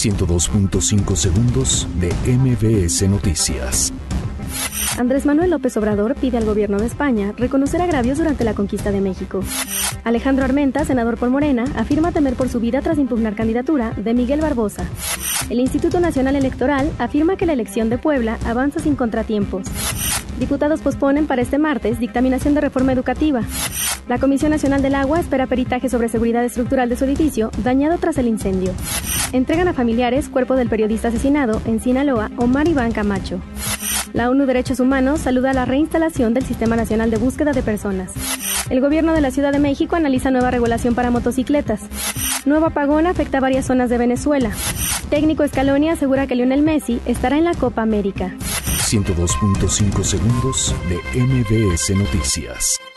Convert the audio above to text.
102.5 segundos de MBS Noticias. Andrés Manuel López Obrador pide al gobierno de España reconocer agravios durante la conquista de México. Alejandro Armenta, senador por Morena, afirma temer por su vida tras impugnar candidatura de Miguel Barbosa. El Instituto Nacional Electoral afirma que la elección de Puebla avanza sin contratiempos. Diputados posponen para este martes dictaminación de reforma educativa. La Comisión Nacional del Agua espera peritaje sobre seguridad estructural de su edificio, dañado tras el incendio. Entregan a familiares cuerpo del periodista asesinado en Sinaloa, Omar Iván Camacho. La ONU Derechos Humanos saluda la reinstalación del Sistema Nacional de Búsqueda de Personas. El gobierno de la Ciudad de México analiza nueva regulación para motocicletas. Nuevo apagón afecta a varias zonas de Venezuela. Técnico Scaloni asegura que Lionel Messi estará en la Copa América. 102.5 segundos de MBS Noticias.